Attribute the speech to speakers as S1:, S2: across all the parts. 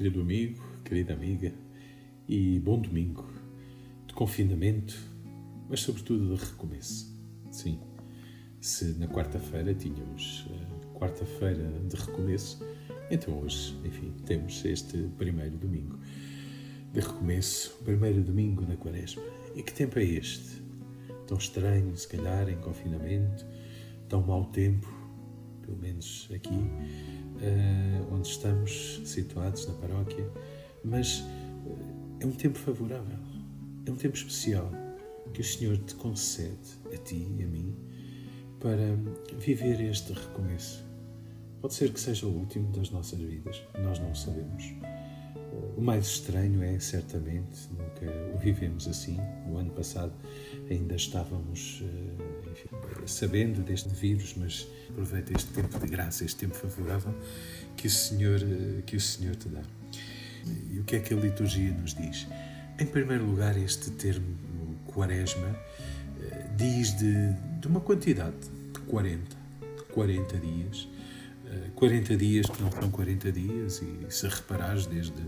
S1: querido amigo, querida amiga, e bom domingo de confinamento, mas sobretudo de recomeço. Sim, se na quarta-feira tínhamos uh, quarta-feira de recomeço, então hoje, enfim, temos este primeiro domingo de recomeço, primeiro domingo da quaresma. E que tempo é este? Tão estranho, se calhar, em confinamento, tão mau tempo, pelo menos aqui, estamos situados na paróquia, mas uh, é um tempo favorável, é um tempo especial que o Senhor te concede a ti e a mim para viver este recomeço. Pode ser que seja o último das nossas vidas, nós não sabemos. O mais estranho é, certamente, nunca o vivemos assim. No ano passado ainda estávamos eh, enfim, sabendo deste vírus, mas aproveita este tempo de graça, este tempo favorável que o Senhor, eh, que o Senhor te dá. E o que é que a liturgia nos diz? Em primeiro lugar, este termo quaresma eh, diz de, de uma quantidade de 40, de 40 dias. 40 dias que não são 40 dias, e se reparares, desde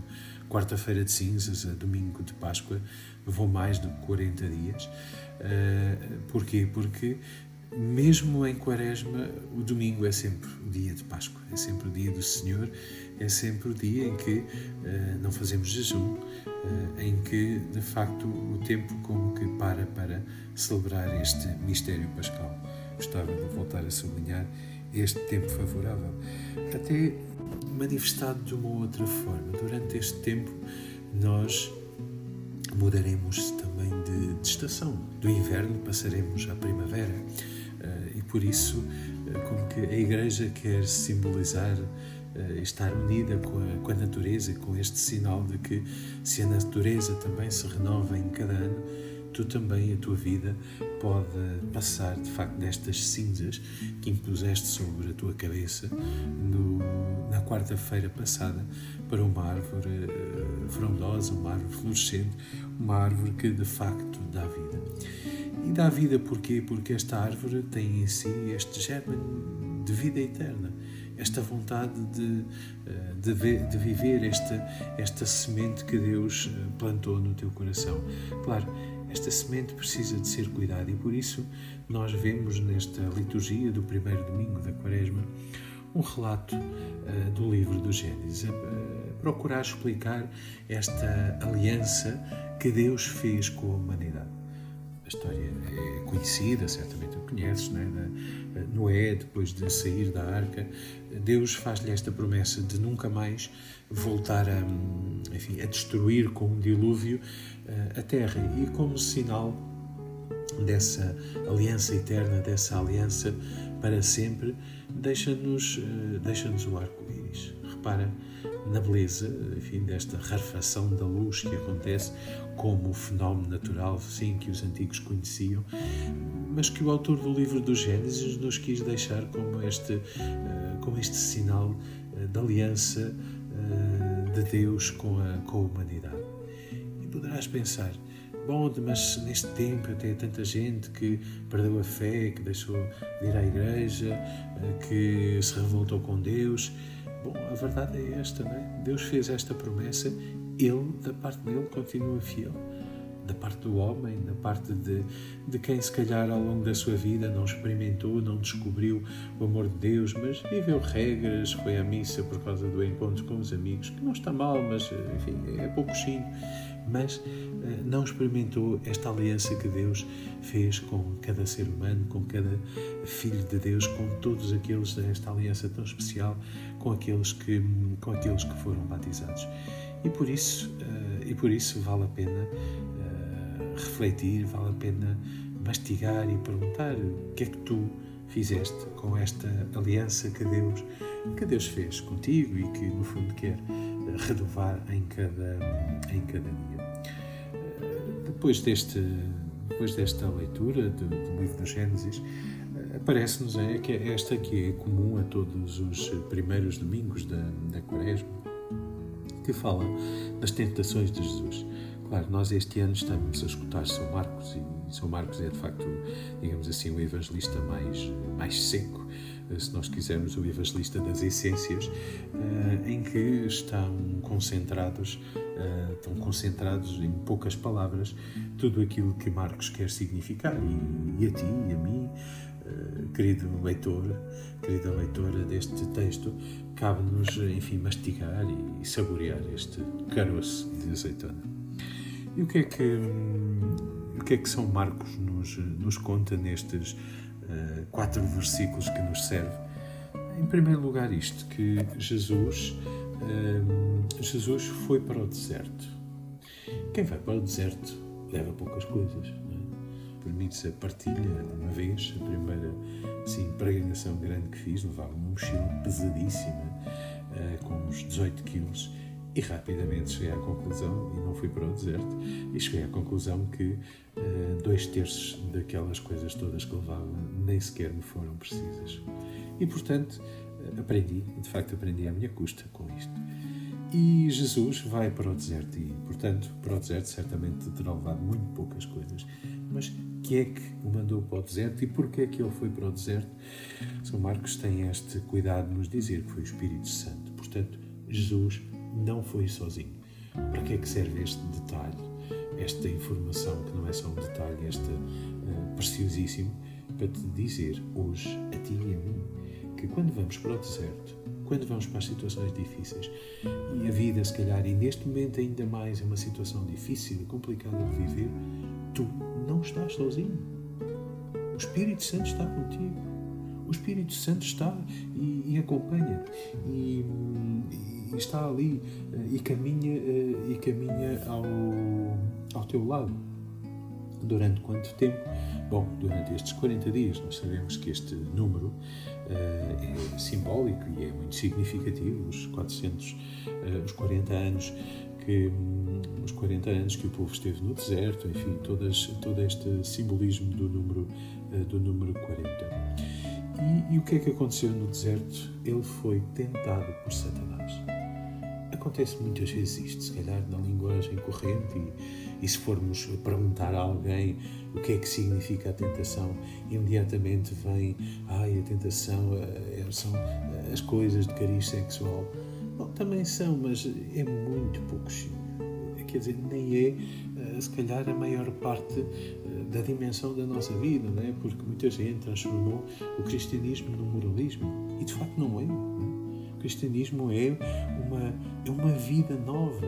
S1: quarta-feira de cinzas a domingo de Páscoa, vão mais de 40 dias. Uh, porquê? Porque mesmo em Quaresma, o domingo é sempre o dia de Páscoa, é sempre o dia do Senhor, é sempre o dia em que uh, não fazemos jejum, em que de facto o tempo como que para para celebrar este mistério pascal. Gostava de voltar a sublinhar este tempo favorável. Até manifestado de uma outra forma. Durante este tempo, nós mudaremos também de, de estação. Do inverno passaremos à primavera. Uh, e por isso, uh, como que a Igreja quer simbolizar uh, estar unida com a, com a natureza, com este sinal de que se a natureza também se renova em cada ano, tu também, a tua vida, pode passar de facto destas cinzas que impuseste sobre a tua cabeça no, na quarta-feira passada para uma árvore uh, frondosa, uma árvore florescente, uma árvore que de facto dá vida. E dá vida porquê? Porque esta árvore tem em si este germe de vida eterna esta vontade de, eh, de, de, viver esta, esta semente que Deus eh, plantou no teu coração. Claro, esta semente precisa de ser cuidada e por isso nós vemos nesta liturgia do primeiro domingo da Quaresma um relato uh, do livro do Gênesis, a uh, procurar explicar esta aliança que Deus fez com a humanidade. A história é conhecida, certamente a conheces, é? Da, Noé, depois de sair da arca, Deus faz-lhe esta promessa de nunca mais voltar a, enfim, a destruir com um dilúvio eh, a terra. E como sinal dessa aliança eterna, dessa aliança para sempre, deixa-nos eh, deixa o arco-íris. Repara na beleza, enfim, desta rarefação da luz que acontece como fenómeno natural, sim, que os antigos conheciam, mas que o autor do livro do Gênesis nos quis deixar como este, eh, como este sinal da aliança de Deus com a, com a humanidade. E poderás pensar, bom, mas neste tempo até tanta gente que perdeu a fé, que deixou de ir à igreja, eh, que se revoltou com Deus. Bom, a verdade é esta, não é? Deus fez esta promessa, Ele, da parte dele, continua fiel da parte do homem, da parte de, de quem se calhar ao longo da sua vida não experimentou, não descobriu o amor de Deus, mas viveu regras, foi à missa por causa do encontro com os amigos, que não está mal, mas enfim, é pouquinho, mas eh, não experimentou esta aliança que Deus fez com cada ser humano, com cada filho de Deus, com todos aqueles desta aliança tão especial, com aqueles que, com aqueles que foram batizados. E por isso, eh, e por isso vale a pena refletir, vale a pena mastigar e perguntar o que é que tu fizeste com esta aliança que Deus, que Deus fez contigo e que no fundo quer renovar em cada, em cada dia. Depois, deste, depois desta leitura do, do livro do Gênesis, parece-nos é que esta que é comum a todos os primeiros domingos da, da Quaresma, que fala das tentações de Jesus. Claro, nós este ano estamos a escutar São Marcos e São Marcos é de facto, digamos assim, o evangelista mais, mais seco, eh, se nós quisermos, o evangelista das essências, eh, em que estão concentrados, eh, estão concentrados em poucas palavras tudo aquilo que Marcos quer significar e, e a ti e a mim, querido leitor, querida leitora deste texto, cabe-nos, enfim, mastigar e saborear este caroço de azeitona. E o que é que, o que, é que São Marcos nos, nos conta nestes uh, quatro versículos que nos serve? Em primeiro lugar, isto, que Jesus, uh, Jesus foi para o deserto. Quem vai para o deserto leva poucas coisas. É? Permite-se a partilha uma vez, a primeira sim, pregação grande que fiz, levava uma mochila pesadíssima, uh, com uns 18 quilos e rapidamente cheguei à conclusão, e não fui para o deserto, e cheguei à conclusão que uh, dois terços daquelas coisas todas que levava nem sequer me foram precisas. E portanto uh, aprendi, de facto aprendi à minha custa com isto. E Jesus vai para o deserto, e portanto para o deserto certamente terá levado muito poucas coisas. Mas que é que o mandou para o deserto e porquê é que ele foi para o deserto? São Marcos tem este cuidado de nos dizer que foi o Espírito Santo. Portanto, Jesus não foi sozinho. Para que é que serve este detalhe, esta informação, que não é só um detalhe, este uh, preciosíssimo, para te dizer hoje, a ti e a mim, que quando vamos para o deserto, quando vamos para as situações difíceis, e a vida, se calhar, e neste momento ainda mais, é uma situação difícil e complicada de viver, tu não estás sozinho. O Espírito Santo está contigo. O Espírito Santo está e, e acompanha. E, e e está ali eh, e caminha, eh, e caminha ao, ao teu lado. Durante quanto tempo? Bom, durante estes 40 dias, nós sabemos que este número uh, é simbólico e é muito significativo, os 400, uh, os 40 anos que um, os 40 anos que o povo esteve no deserto, enfim, todas, todo este simbolismo do número, uh, do número 40. E, e o que é que aconteceu no deserto? Ele foi tentado por Satanás acontece muitas vezes isto, se calhar na linguagem corrente, e, e, se formos perguntar a alguém o que é que significa a tentação, imediatamente vem, ai, a tentação é, são as coisas de cariz sexual. Bom, também são, mas é muito pouco Quer dizer, nem é, eh, se calhar, a maior parte eh, da dimensão da nossa vida, não é? Porque muita gente transformou o cristianismo no moralismo. E de facto não é. Cristianismo é uma é uma vida nova,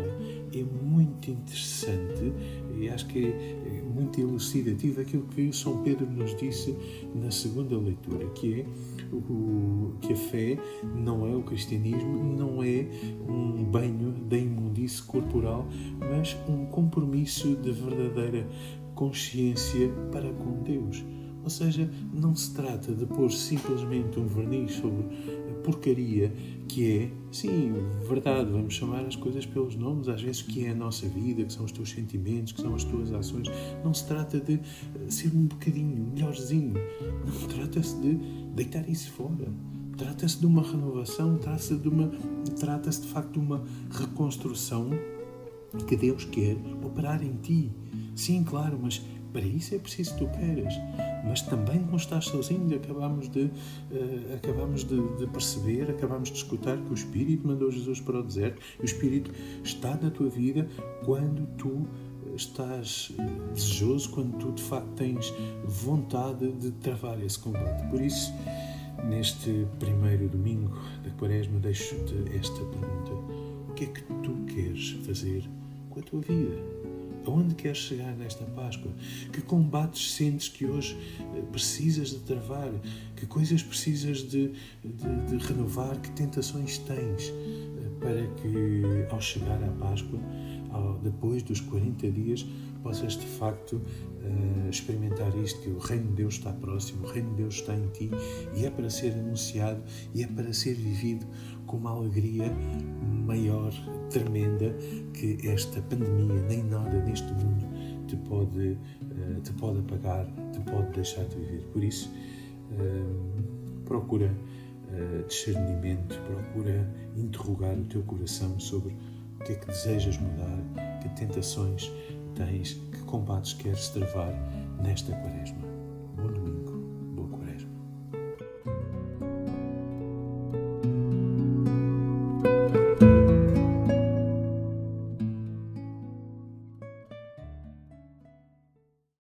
S1: é muito interessante e acho que é muito elucidativo aquilo que São Pedro nos disse na segunda leitura, que é o, que a fé não é o cristianismo, não é um banho da imundície corporal, mas um compromisso de verdadeira consciência para com Deus. Ou seja, não se trata de pôr simplesmente um verniz sobre a porcaria que é, sim, verdade, vamos chamar as coisas pelos nomes, às vezes que é a nossa vida, que são os teus sentimentos, que são as tuas ações. Não se trata de eh, ser um bocadinho melhorzinho, não trata-se de deitar isso fora. Trata-se de uma renovação, trata-se de, uma, trata de facto de uma reconstrução que Deus quer operar em ti. Sim, claro, mas para isso é preciso que tu queiras. Mas também não estás sozinho. Acabamos de, uh, acabamos de, de, perceber, acabamos de escutar que o Espírito mandou Jesus para o deserto. E o Espírito está na tua vida quando tu estás desejoso, quando tu de facto tens vontade de travar esse combate. Por isso, neste primeiro domingo da Quaresma, deixo-te esta pergunta: O que é que tu queres fazer com a tua vida? Aonde queres chegar nesta Páscoa? Que combates sentes que hoje eh, precisas de travar? Que coisas precisas de, de, de renovar? Que tentações tens eh, para que, ao chegar à Páscoa, depois dos 40 dias, possas de facto uh, experimentar isto: que o Reino de Deus está próximo, o Reino de Deus está em ti e é para ser anunciado e é para ser vivido com uma alegria maior, tremenda, que esta pandemia, nem nada neste mundo te pode, uh, te pode apagar, te pode deixar de viver. Por isso, procura discernimento, procura interrogar o teu coração sobre que é que desejas mudar, que tentações tens, que combates queres travar nesta quaresma.